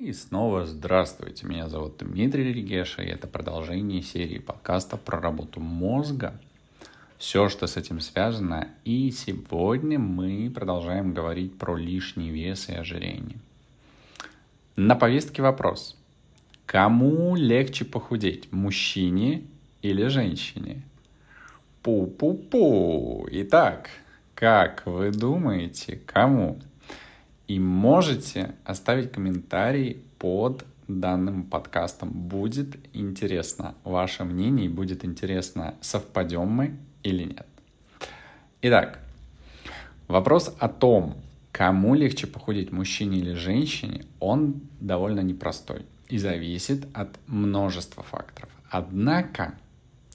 И снова здравствуйте, меня зовут Дмитрий Регеша, и это продолжение серии подкаста про работу мозга. Все, что с этим связано. И сегодня мы продолжаем говорить про лишний вес и ожирение. На повестке вопрос. Кому легче похудеть, мужчине или женщине? Пу-пу-пу. Итак, как вы думаете, кому? И можете оставить комментарий под данным подкастом. Будет интересно ваше мнение, будет интересно, совпадем мы или нет. Итак, вопрос о том, кому легче похудеть, мужчине или женщине, он довольно непростой и зависит от множества факторов. Однако,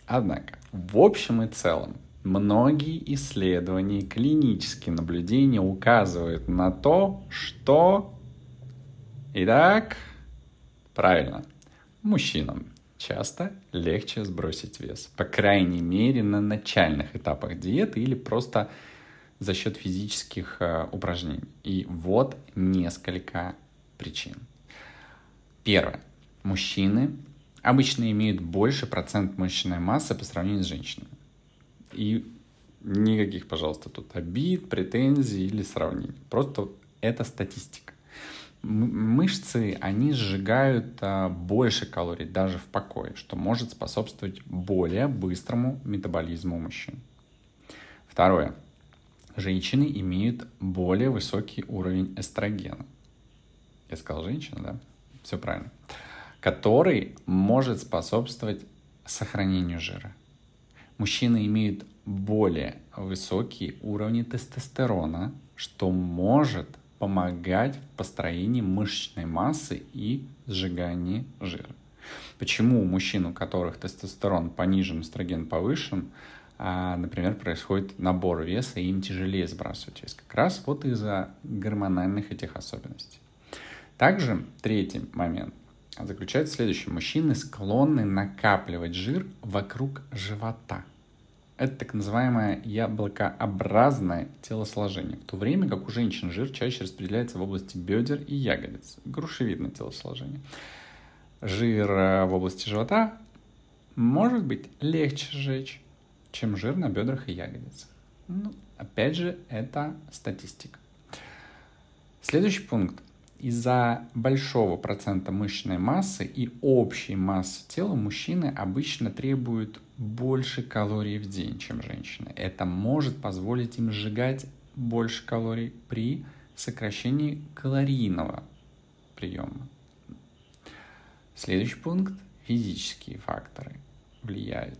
однако, в общем и целом, Многие исследования и клинические наблюдения указывают на то, что... Итак, правильно, мужчинам часто легче сбросить вес. По крайней мере, на начальных этапах диеты или просто за счет физических э, упражнений. И вот несколько причин. Первое. Мужчины обычно имеют больше процент мышечной массы по сравнению с женщинами. И никаких, пожалуйста, тут обид, претензий или сравнений. Просто это статистика. Мышцы, они сжигают а, больше калорий даже в покое, что может способствовать более быстрому метаболизму мужчин. Второе. Женщины имеют более высокий уровень эстрогена. Я сказал женщина, да? Все правильно. Который может способствовать сохранению жира мужчины имеют более высокие уровни тестостерона, что может помогать в построении мышечной массы и сжигании жира. Почему у мужчин, у которых тестостерон понижен, эстроген повышен, а, например, происходит набор веса, и им тяжелее сбрасывать вес. Как раз вот из-за гормональных этих особенностей. Также третий момент заключается в следующем. Мужчины склонны накапливать жир вокруг живота. Это так называемое яблокообразное телосложение, в то время как у женщин жир чаще распределяется в области бедер и ягодиц. Грушевидное телосложение. Жир э, в области живота может быть легче сжечь, чем жир на бедрах и ягодицах. Ну, опять же, это статистика. Следующий пункт из-за большого процента мышечной массы и общей массы тела мужчины обычно требуют больше калорий в день, чем женщины. Это может позволить им сжигать больше калорий при сокращении калорийного приема. Следующий пункт – физические факторы влияют.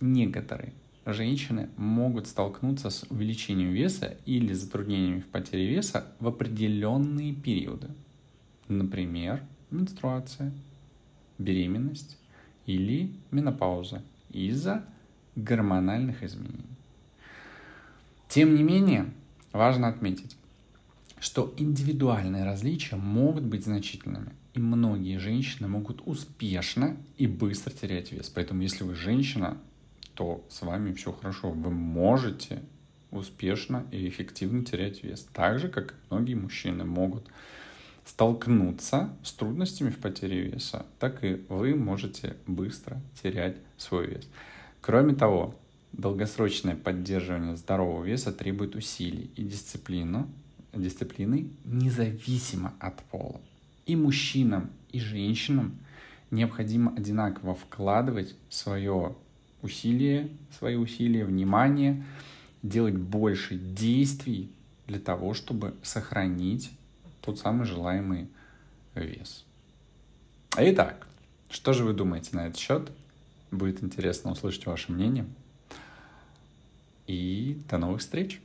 Некоторые женщины могут столкнуться с увеличением веса или затруднениями в потере веса в определенные периоды. Например, менструация, беременность или менопауза из-за гормональных изменений. Тем не менее, важно отметить, что индивидуальные различия могут быть значительными, и многие женщины могут успешно и быстро терять вес. Поэтому, если вы женщина, то с вами все хорошо. Вы можете успешно и эффективно терять вес. Так же, как и многие мужчины могут столкнуться с трудностями в потере веса, так и вы можете быстро терять свой вес. Кроме того, долгосрочное поддерживание здорового веса требует усилий и дисциплину, дисциплины независимо от пола. И мужчинам, и женщинам необходимо одинаково вкладывать свое усилия, свои усилия, внимание, делать больше действий для того, чтобы сохранить тот самый желаемый вес. Итак, что же вы думаете на этот счет? Будет интересно услышать ваше мнение. И до новых встреч!